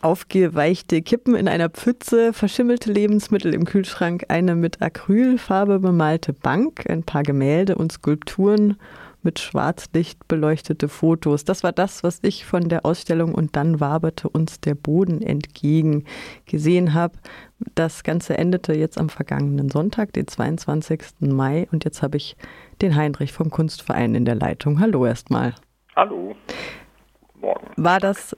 Aufgeweichte Kippen in einer Pfütze, verschimmelte Lebensmittel im Kühlschrank, eine mit Acrylfarbe bemalte Bank, ein paar Gemälde und Skulpturen mit Schwarzlicht beleuchtete Fotos. Das war das, was ich von der Ausstellung und dann waberte uns der Boden entgegen gesehen habe. Das Ganze endete jetzt am vergangenen Sonntag, den 22. Mai. Und jetzt habe ich den Heinrich vom Kunstverein in der Leitung. Hallo erstmal. Hallo. Morgen. War das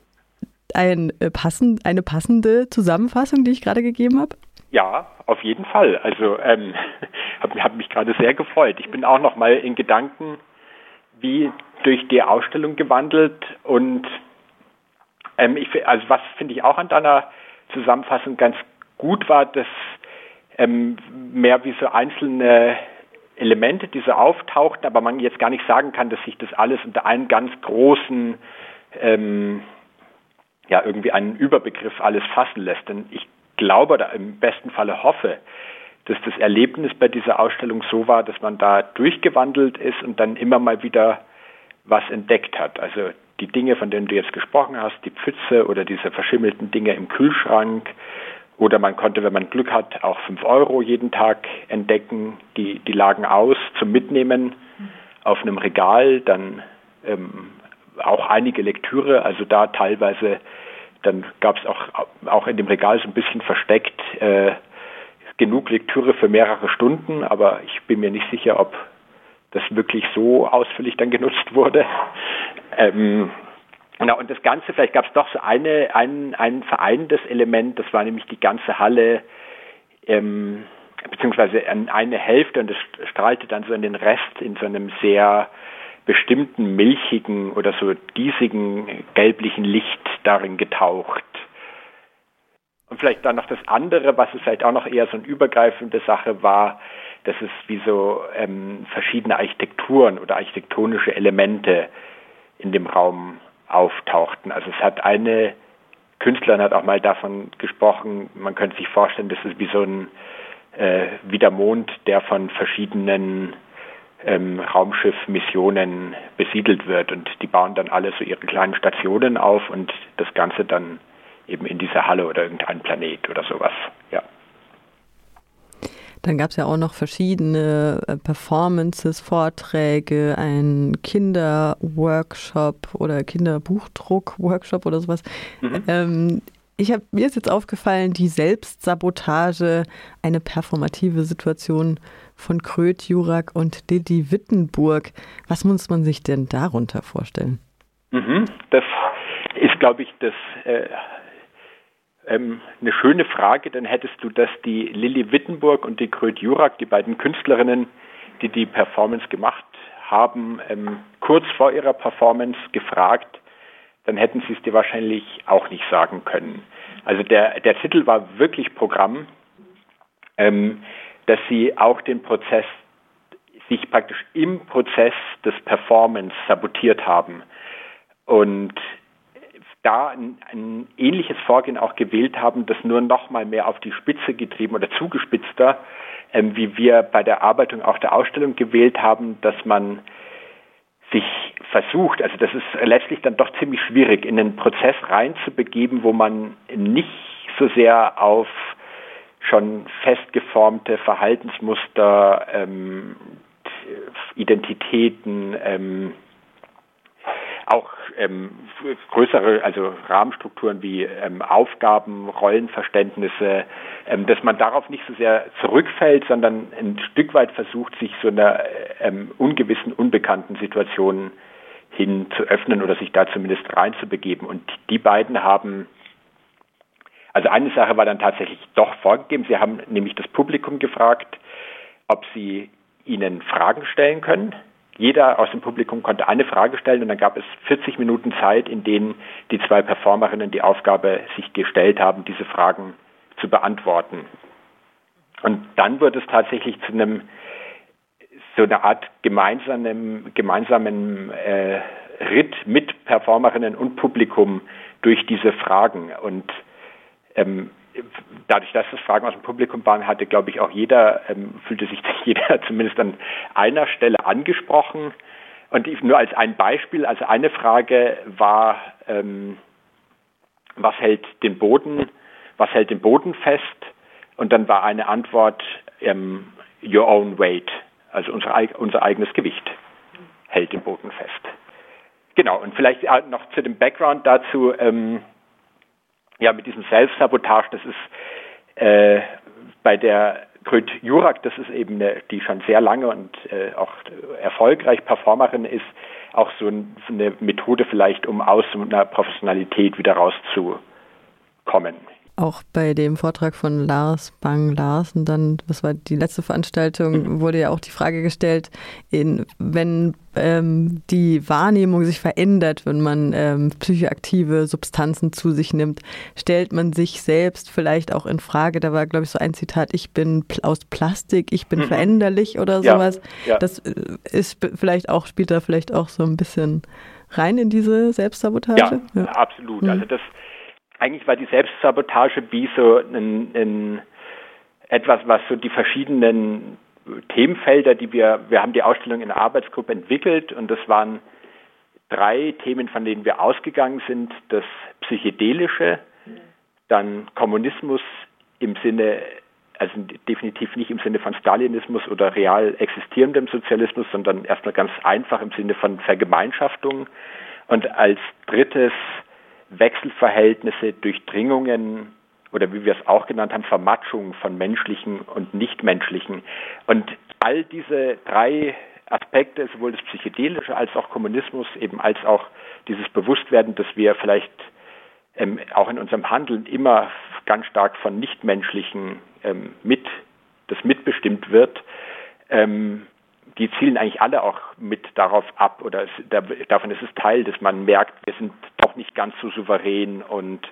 ein, äh, passend, eine passende Zusammenfassung, die ich gerade gegeben habe? Ja, auf jeden Fall. Also ähm, habe hab mich gerade sehr gefreut. Ich bin auch noch mal in Gedanken wie durch die Ausstellung gewandelt und ähm, ich, also was finde ich auch an deiner Zusammenfassung ganz gut war, dass ähm, mehr wie so einzelne Elemente, die so auftauchten, aber man jetzt gar nicht sagen kann, dass sich das alles unter einen ganz großen, ähm, ja, irgendwie einen Überbegriff alles fassen lässt. Denn ich glaube oder im besten Falle hoffe, dass das Erlebnis bei dieser Ausstellung so war, dass man da durchgewandelt ist und dann immer mal wieder was entdeckt hat. Also die Dinge, von denen du jetzt gesprochen hast, die Pfütze oder diese verschimmelten Dinge im Kühlschrank. Oder man konnte, wenn man Glück hat, auch fünf Euro jeden Tag entdecken. Die, die lagen aus zum Mitnehmen auf einem Regal. Dann ähm, auch einige Lektüre, also da teilweise, dann gab es auch, auch in dem Regal so ein bisschen versteckt äh, genug Lektüre für mehrere Stunden, aber ich bin mir nicht sicher, ob das wirklich so ausführlich dann genutzt wurde. Ähm, Genau, und das Ganze, vielleicht gab es doch so eine, ein, ein vereinendes Element, das war nämlich die ganze Halle, ähm, beziehungsweise eine Hälfte und das strahlte dann so in den Rest in so einem sehr bestimmten milchigen oder so diesigen gelblichen Licht darin getaucht. Und vielleicht dann noch das andere, was es vielleicht auch noch eher so eine übergreifende Sache war, dass es wie so ähm, verschiedene Architekturen oder architektonische Elemente in dem Raum auftauchten. Also es hat eine Künstlerin hat auch mal davon gesprochen, man könnte sich vorstellen, das ist wie so ein äh, wie der Mond, der von verschiedenen ähm, Raumschiffmissionen besiedelt wird und die bauen dann alle so ihre kleinen Stationen auf und das Ganze dann eben in dieser Halle oder irgendein Planet oder sowas. Ja. Dann gab es ja auch noch verschiedene äh, Performances, Vorträge, ein Kinderworkshop oder Kinderbuchdruck-Workshop oder sowas. Mhm. Ähm, ich hab, mir ist jetzt aufgefallen, die Selbstsabotage, eine performative Situation von Kröth, Jurak und Didi Wittenburg. Was muss man sich denn darunter vorstellen? Mhm, das ist, glaube ich, das äh, ähm, eine schöne Frage, dann hättest du das die Lilly Wittenburg und die Kröt Jurak, die beiden Künstlerinnen, die die Performance gemacht haben, ähm, kurz vor ihrer Performance gefragt, dann hätten sie es dir wahrscheinlich auch nicht sagen können. Also der, der Titel war wirklich Programm, ähm, dass sie auch den Prozess, sich praktisch im Prozess des Performance sabotiert haben. Und da ein, ein ähnliches Vorgehen auch gewählt haben, das nur noch mal mehr auf die Spitze getrieben oder zugespitzter, ähm, wie wir bei der Arbeitung auch der Ausstellung gewählt haben, dass man sich versucht, also das ist letztlich dann doch ziemlich schwierig, in einen Prozess reinzubegeben, wo man nicht so sehr auf schon festgeformte Verhaltensmuster, ähm, Identitäten, ähm, auch ähm, größere, also Rahmenstrukturen wie ähm, Aufgaben, Rollenverständnisse, ähm, dass man darauf nicht so sehr zurückfällt, sondern ein Stück weit versucht, sich so einer ähm, ungewissen, unbekannten Situation hin zu öffnen oder sich da zumindest reinzubegeben. Und die beiden haben also eine Sache war dann tatsächlich doch vorgegeben. Sie haben nämlich das Publikum gefragt, ob sie ihnen Fragen stellen können jeder aus dem Publikum konnte eine Frage stellen und dann gab es 40 Minuten Zeit, in denen die zwei Performerinnen die Aufgabe sich gestellt haben, diese Fragen zu beantworten. Und dann wird es tatsächlich zu einem so eine Art gemeinsamen, gemeinsamen äh, Ritt mit Performerinnen und Publikum durch diese Fragen. Und ähm, dadurch, dass es Fragen aus dem Publikum waren, hatte, glaube ich, auch jeder, ähm, fühlte sich jeder zumindest an einer Stelle angesprochen. Und nur als ein Beispiel, also eine Frage war, ähm, was hält den Boden, was hält den Boden fest? Und dann war eine Antwort, ähm, your own weight, also unser, unser eigenes Gewicht hält den Boden fest. Genau, und vielleicht noch zu dem Background dazu, ähm, ja, mit diesem Selbstsabotage, das ist äh, bei der Grüt Jurak, das ist eben eine, die schon sehr lange und äh, auch erfolgreich Performerin ist, auch so eine Methode vielleicht, um aus einer Professionalität wieder rauszukommen auch bei dem Vortrag von Lars Bang Larsen, dann, was war die letzte Veranstaltung, mhm. wurde ja auch die Frage gestellt, in, wenn ähm, die Wahrnehmung sich verändert, wenn man ähm, psychoaktive Substanzen zu sich nimmt, stellt man sich selbst vielleicht auch in Frage. Da war, glaube ich, so ein Zitat, ich bin aus Plastik, ich bin mhm. veränderlich oder sowas. Ja, ja. Das äh, ist vielleicht auch, spielt da vielleicht auch so ein bisschen rein in diese Selbstsabotage? Ja, ja. absolut. Mhm. Also das eigentlich war die Selbstsabotage wie so ein, ein, etwas, was so die verschiedenen Themenfelder, die wir, wir haben die Ausstellung in der Arbeitsgruppe entwickelt und das waren drei Themen, von denen wir ausgegangen sind. Das Psychedelische, dann Kommunismus im Sinne, also definitiv nicht im Sinne von Stalinismus oder real existierendem Sozialismus, sondern erstmal ganz einfach im Sinne von Vergemeinschaftung. Und als drittes Wechselverhältnisse, Durchdringungen oder wie wir es auch genannt haben, Vermatschungen von menschlichen und nichtmenschlichen. Und all diese drei Aspekte, sowohl das Psychedelische als auch Kommunismus, eben als auch dieses Bewusstwerden, dass wir vielleicht ähm, auch in unserem Handeln immer ganz stark von Nichtmenschlichen ähm, mit, das mitbestimmt wird, ähm, die zielen eigentlich alle auch mit darauf ab oder es, da, davon ist es Teil, dass man merkt, wir sind doch nicht ganz so souverän und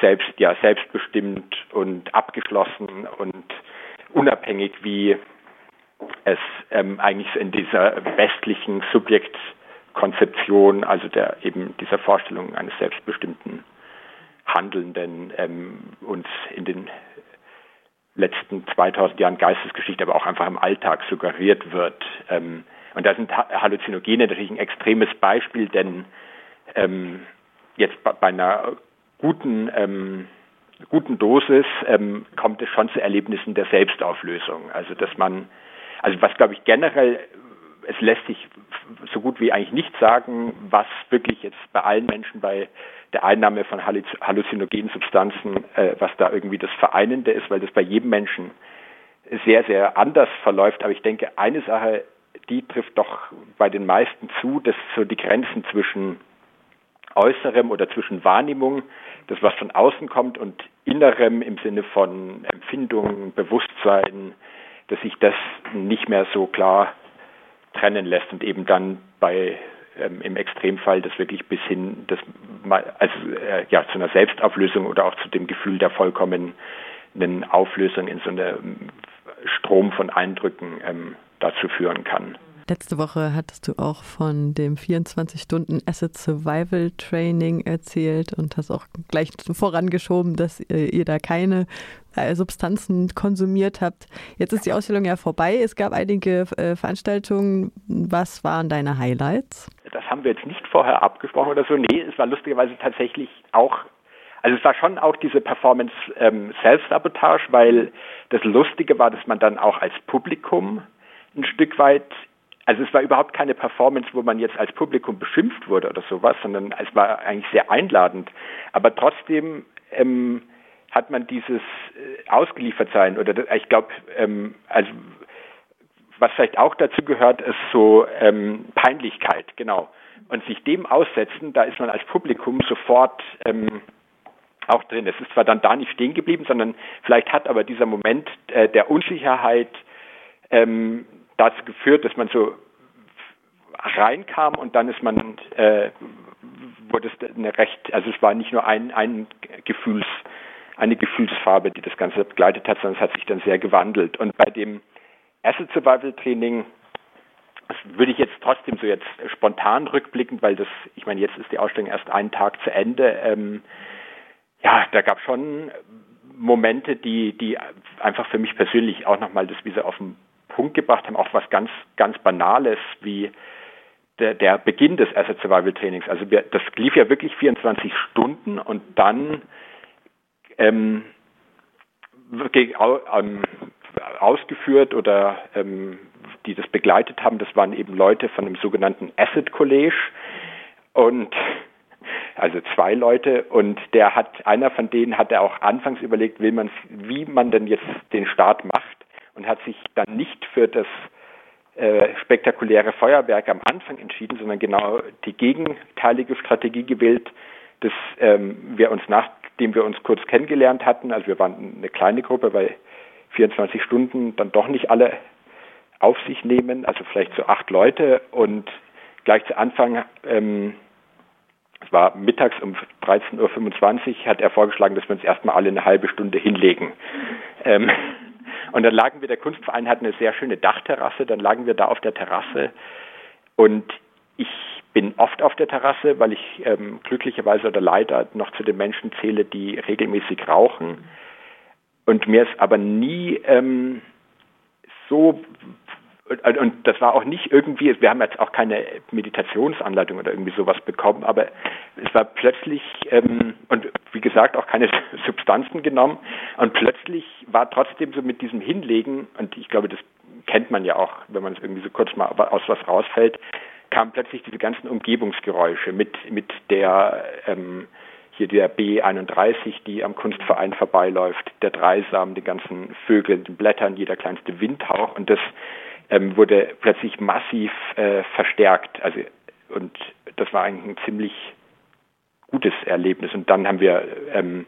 selbst ja selbstbestimmt und abgeschlossen und unabhängig wie es ähm, eigentlich in dieser westlichen Subjektkonzeption, also der eben dieser Vorstellung eines selbstbestimmten Handelnden ähm, uns in den letzten 2000 Jahren Geistesgeschichte, aber auch einfach im Alltag suggeriert wird. Ähm, und da sind Halluzinogene natürlich ein extremes Beispiel, denn ähm, jetzt bei einer guten, ähm, guten Dosis ähm, kommt es schon zu Erlebnissen der Selbstauflösung. Also dass man, also was glaube ich generell, es lässt sich so gut wie eigentlich nicht sagen, was wirklich jetzt bei allen Menschen bei der Einnahme von halluzinogenen Substanzen, äh, was da irgendwie das Vereinende ist, weil das bei jedem Menschen sehr, sehr anders verläuft. Aber ich denke, eine Sache, die trifft doch bei den meisten zu, dass so die Grenzen zwischen Äußerem oder zwischen Wahrnehmung, das was von außen kommt, und Innerem im Sinne von Empfindung, Bewusstsein, dass sich das nicht mehr so klar trennen lässt und eben dann bei ähm, im Extremfall das wirklich bis hin das, also, äh, ja, zu einer Selbstauflösung oder auch zu dem Gefühl der vollkommenen Auflösung in so einem Strom von Eindrücken ähm, dazu führen kann. Letzte Woche hattest du auch von dem 24-Stunden Asset Survival Training erzählt und hast auch gleich vorangeschoben, dass ihr da keine äh, Substanzen konsumiert habt. Jetzt ist die Ausstellung ja vorbei. Es gab einige äh, Veranstaltungen. Was waren deine Highlights? Das haben wir jetzt nicht vorher abgesprochen oder so. Nee, es war lustigerweise tatsächlich auch also es war schon auch diese Performance ähm, Self-Sabotage, weil das Lustige war, dass man dann auch als Publikum ein Stück weit also es war überhaupt keine Performance, wo man jetzt als Publikum beschimpft wurde oder sowas, sondern es war eigentlich sehr einladend. Aber trotzdem ähm, hat man dieses äh, Ausgeliefertsein oder ich glaube, ähm, also was vielleicht auch dazu gehört, ist so ähm, Peinlichkeit, genau. Und sich dem aussetzen, da ist man als Publikum sofort ähm, auch drin. Es ist zwar dann da nicht stehen geblieben, sondern vielleicht hat aber dieser Moment äh, der Unsicherheit ähm, dazu geführt, dass man so reinkam und dann ist man äh, wurde es eine recht, also es war nicht nur ein, ein Gefühls, eine Gefühlsfarbe, die das Ganze begleitet hat, sondern es hat sich dann sehr gewandelt. Und bei dem Asset Survival Training das würde ich jetzt trotzdem so jetzt spontan rückblicken, weil das, ich meine, jetzt ist die Ausstellung erst einen Tag zu Ende. Ähm, ja, da gab schon Momente, die, die einfach für mich persönlich auch nochmal das wieder auf den Punkt gebracht haben, auch was ganz, ganz Banales, wie der, der Beginn des Asset Survival Trainings. Also wir, das lief ja wirklich 24 Stunden und dann ähm, ähm, ausgeführt oder ähm, die das begleitet haben, das waren eben Leute von dem sogenannten Asset College und also zwei Leute und der hat einer von denen hat er auch anfangs überlegt, will man wie man denn jetzt den Start macht und hat sich dann nicht für das äh, spektakuläre Feuerwerk am Anfang entschieden, sondern genau die gegenteilige Strategie gewählt, dass ähm, wir uns nachdem wir uns kurz kennengelernt hatten, also wir waren eine kleine Gruppe, weil 24 Stunden dann doch nicht alle auf sich nehmen, also vielleicht so acht Leute und gleich zu Anfang, ähm, es war mittags um 13.25 Uhr, hat er vorgeschlagen, dass wir uns erstmal alle eine halbe Stunde hinlegen. Ähm, und dann lagen wir, der Kunstverein hat eine sehr schöne Dachterrasse, dann lagen wir da auf der Terrasse und ich bin oft auf der Terrasse, weil ich ähm, glücklicherweise oder leider noch zu den Menschen zähle, die regelmäßig rauchen. Und mir ist aber nie ähm, so und das war auch nicht irgendwie, wir haben jetzt auch keine Meditationsanleitung oder irgendwie sowas bekommen, aber es war plötzlich, ähm, und wie gesagt, auch keine Substanzen genommen, und plötzlich war trotzdem so mit diesem Hinlegen, und ich glaube, das kennt man ja auch, wenn man es irgendwie so kurz mal aus was rausfällt, kamen plötzlich diese ganzen Umgebungsgeräusche mit, mit der, ähm, hier der B31, die am Kunstverein vorbeiläuft, der Dreisam, die ganzen Vögel, die Blättern, jeder kleinste Windhauch, und das ähm, wurde plötzlich massiv äh, verstärkt. Also und das war eigentlich ein ziemlich gutes Erlebnis. Und dann haben wir ähm,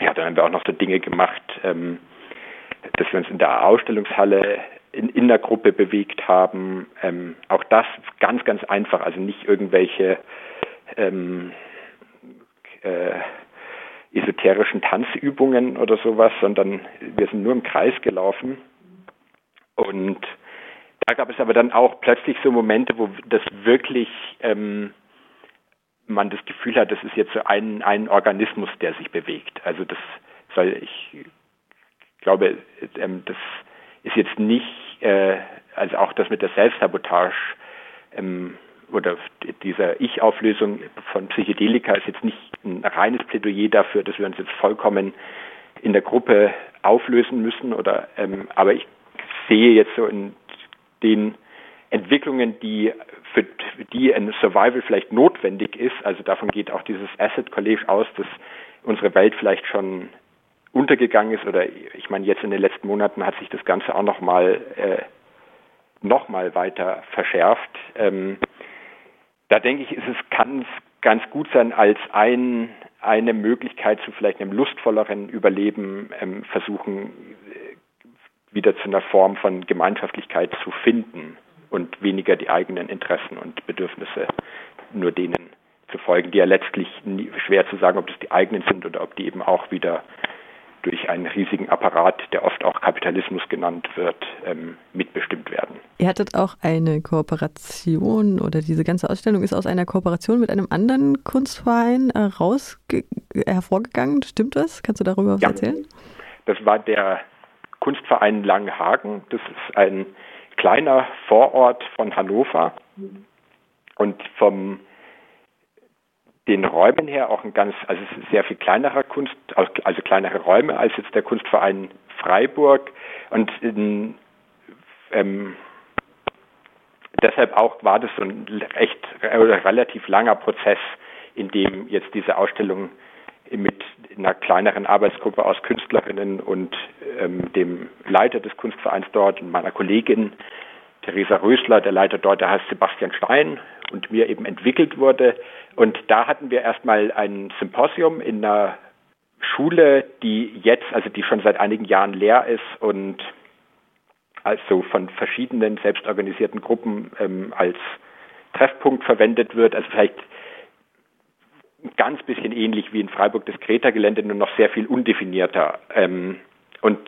ja, dann haben wir auch noch so Dinge gemacht, ähm, dass wir uns in der Ausstellungshalle in, in der Gruppe bewegt haben. Ähm, auch das ganz, ganz einfach, also nicht irgendwelche ähm, äh, esoterischen Tanzübungen oder sowas, sondern wir sind nur im Kreis gelaufen und da gab es aber dann auch plötzlich so Momente, wo das wirklich ähm, man das Gefühl hat, das ist jetzt so ein, ein Organismus, der sich bewegt. Also das soll, ich glaube, ähm, das ist jetzt nicht, äh, also auch das mit der Selbstsabotage ähm, oder dieser Ich-Auflösung von Psychedelika ist jetzt nicht ein reines Plädoyer dafür, dass wir uns jetzt vollkommen in der Gruppe auflösen müssen oder ähm, aber ich sehe jetzt so in den Entwicklungen, die für die ein Survival vielleicht notwendig ist, also davon geht auch dieses Asset College aus, dass unsere Welt vielleicht schon untergegangen ist oder ich meine jetzt in den letzten Monaten hat sich das Ganze auch noch mal äh, noch mal weiter verschärft. Ähm, da denke ich, ist es kann ganz gut sein als ein eine Möglichkeit zu vielleicht einem lustvolleren Überleben ähm, versuchen wieder zu einer Form von Gemeinschaftlichkeit zu finden und weniger die eigenen Interessen und Bedürfnisse nur denen zu folgen, die ja letztlich nie, schwer zu sagen, ob das die eigenen sind oder ob die eben auch wieder durch einen riesigen Apparat, der oft auch Kapitalismus genannt wird, ähm, mitbestimmt werden. Ihr hattet auch eine Kooperation oder diese ganze Ausstellung ist aus einer Kooperation mit einem anderen Kunstverein äh, raus hervorgegangen. Stimmt das? Kannst du darüber was ja. erzählen? Das war der Kunstverein Langenhagen. Das ist ein kleiner Vorort von Hannover und vom den Räumen her auch ein ganz, also es ist sehr viel kleinerer Kunst, also kleinere Räume als jetzt der Kunstverein Freiburg und in, ähm, deshalb auch war das so ein echt oder relativ langer Prozess, in dem jetzt diese Ausstellung mit einer kleineren Arbeitsgruppe aus Künstlerinnen und ähm, dem Leiter des Kunstvereins dort und meiner Kollegin Theresa Rösler, der Leiter dort, der heißt Sebastian Stein und mir eben entwickelt wurde. Und da hatten wir erstmal ein Symposium in einer Schule, die jetzt, also die schon seit einigen Jahren leer ist und also von verschiedenen selbstorganisierten Gruppen ähm, als Treffpunkt verwendet wird. Also vielleicht ganz bisschen ähnlich wie in Freiburg das Kreta-Gelände, nur noch sehr viel undefinierter. Ähm, und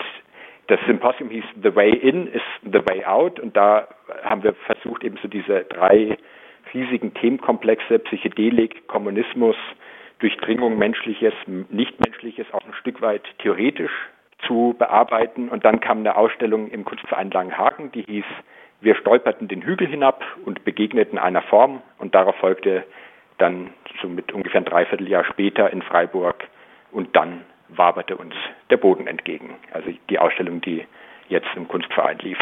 das Symposium hieß The Way In is the Way Out und da haben wir versucht, eben so diese drei riesigen Themenkomplexe, Psychedelik, Kommunismus, Durchdringung menschliches, nichtmenschliches auch ein Stück weit theoretisch zu bearbeiten. Und dann kam eine Ausstellung im Kunstverein Langenhagen, die hieß wir stolperten den Hügel hinab und begegneten einer Form und darauf folgte dann so mit ungefähr ein Dreivierteljahr später in Freiburg und dann waberte uns der Boden entgegen. Also die Ausstellung, die jetzt im Kunstverein lief.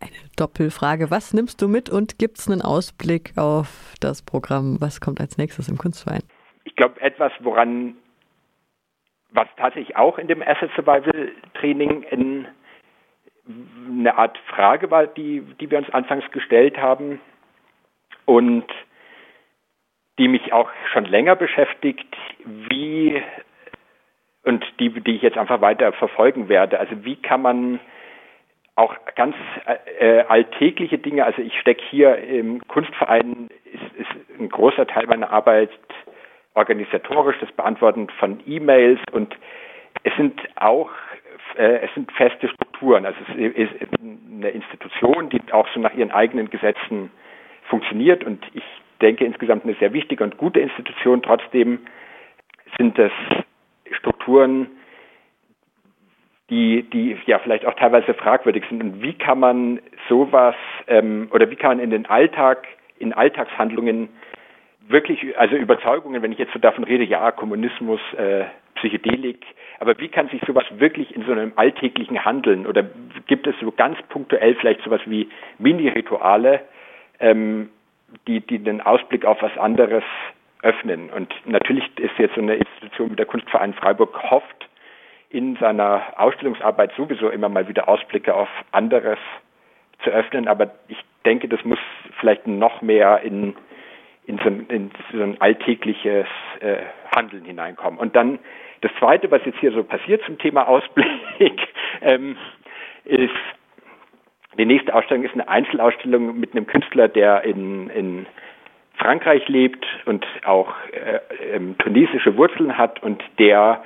Eine Doppelfrage. Was nimmst du mit und gibt es einen Ausblick auf das Programm? Was kommt als nächstes im Kunstverein? Ich glaube, etwas, woran, was tatsächlich auch in dem Asset Survival Training in eine Art Frage war, die, die wir uns anfangs gestellt haben und die mich auch schon länger beschäftigt, wie und die, die ich jetzt einfach weiter verfolgen werde. Also wie kann man auch ganz äh, alltägliche Dinge, also ich stecke hier im Kunstverein, ist, ist ein großer Teil meiner Arbeit organisatorisch, das Beantworten von E-Mails und es sind auch äh, es sind feste Strukturen. Also es ist eine Institution, die auch so nach ihren eigenen Gesetzen funktioniert und ich denke insgesamt eine sehr wichtige und gute Institution. Trotzdem sind das Strukturen, die, die ja vielleicht auch teilweise fragwürdig sind. Und wie kann man sowas ähm, oder wie kann man in den Alltag, in Alltagshandlungen wirklich, also Überzeugungen, wenn ich jetzt so davon rede, ja, Kommunismus, äh, Psychedelik, aber wie kann sich sowas wirklich in so einem alltäglichen Handeln oder gibt es so ganz punktuell vielleicht sowas wie Mini-Rituale, ähm, die, die den Ausblick auf was anderes öffnen? Und natürlich ist jetzt so eine Institution wie der Kunstverein Freiburg hofft, in seiner Ausstellungsarbeit sowieso immer mal wieder Ausblicke auf anderes zu öffnen, aber ich denke, das muss vielleicht noch mehr in, in, so, ein, in so ein alltägliches äh, Handeln hineinkommen. Und dann das Zweite, was jetzt hier so passiert zum Thema Ausblick, ähm, ist, die nächste Ausstellung ist eine Einzelausstellung mit einem Künstler, der in, in Frankreich lebt und auch äh, ähm, tunesische Wurzeln hat und der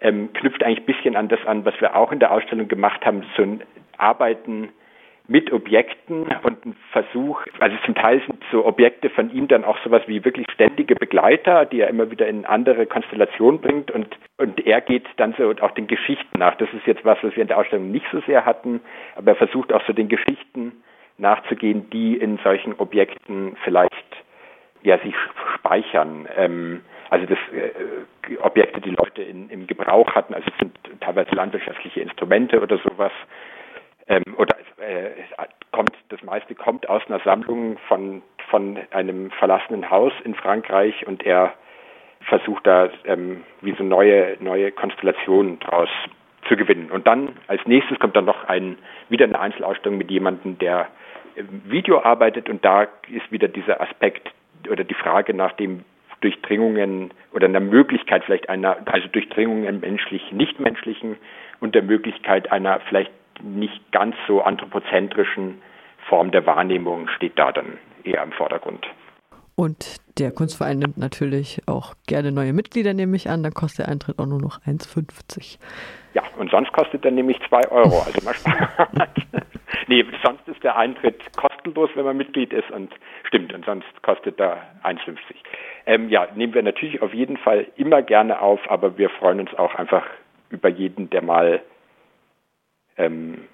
ähm, knüpft eigentlich ein bisschen an das an, was wir auch in der Ausstellung gemacht haben, so ein Arbeiten mit Objekten und ein Versuch, also zum Teil sind so Objekte von ihm dann auch sowas wie wirklich ständige Begleiter, die er immer wieder in andere Konstellationen bringt und, und er geht dann so auch den Geschichten nach. Das ist jetzt was, was wir in der Ausstellung nicht so sehr hatten, aber er versucht auch so den Geschichten nachzugehen, die in solchen Objekten vielleicht ja sich speichern. Ähm, also das äh, Objekte, die Leute in, im Gebrauch hatten, also es sind teilweise landwirtschaftliche Instrumente oder sowas, ähm, oder äh, kommt das meiste kommt aus einer Sammlung von von einem verlassenen Haus in Frankreich und er versucht da ähm, wie so neue neue Konstellationen draus zu gewinnen. Und dann als nächstes kommt dann noch ein wieder eine Einzelausstellung mit jemandem, der im Video arbeitet und da ist wieder dieser Aspekt oder die Frage nach dem Durchdringungen oder einer Möglichkeit vielleicht einer, also Durchdringungen menschlich, nichtmenschlichen und der Möglichkeit einer vielleicht nicht ganz so anthropozentrischen Form der Wahrnehmung steht da dann eher im Vordergrund. Und der Kunstverein nimmt natürlich auch gerne neue Mitglieder, nehme ich an. Dann kostet der Eintritt auch nur noch 1,50. Ja, und sonst kostet er nämlich 2 Euro. Also mal spannend. nee, sonst ist der Eintritt kostenlos, wenn man Mitglied ist und stimmt, und sonst kostet er 1,50. Ähm, ja, nehmen wir natürlich auf jeden Fall immer gerne auf, aber wir freuen uns auch einfach über jeden, der mal ähm,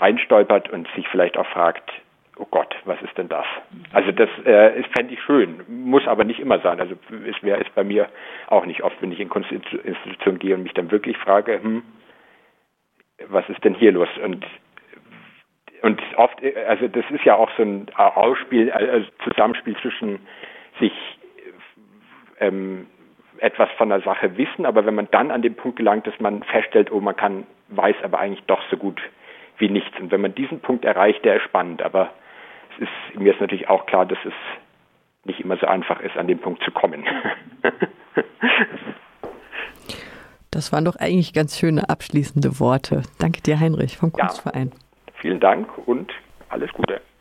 reinstolpert und sich vielleicht auch fragt, oh Gott, was ist denn das? Also das äh, fände ich schön, muss aber nicht immer sein. Also es wäre es bei mir auch nicht oft, wenn ich in Kunstinstitutionen gehe und mich dann wirklich frage, hm, was ist denn hier los? Und und oft, also das ist ja auch so ein Ausspiel, also Zusammenspiel zwischen sich ähm, etwas von der Sache wissen, aber wenn man dann an den Punkt gelangt, dass man feststellt, oh, man kann, weiß aber eigentlich doch so gut wie nichts. Und wenn man diesen Punkt erreicht, der ist spannend. Aber es ist, mir ist natürlich auch klar, dass es nicht immer so einfach ist, an den Punkt zu kommen. das waren doch eigentlich ganz schöne abschließende Worte. Danke dir, Heinrich vom Kunstverein. Ja, vielen Dank und alles Gute.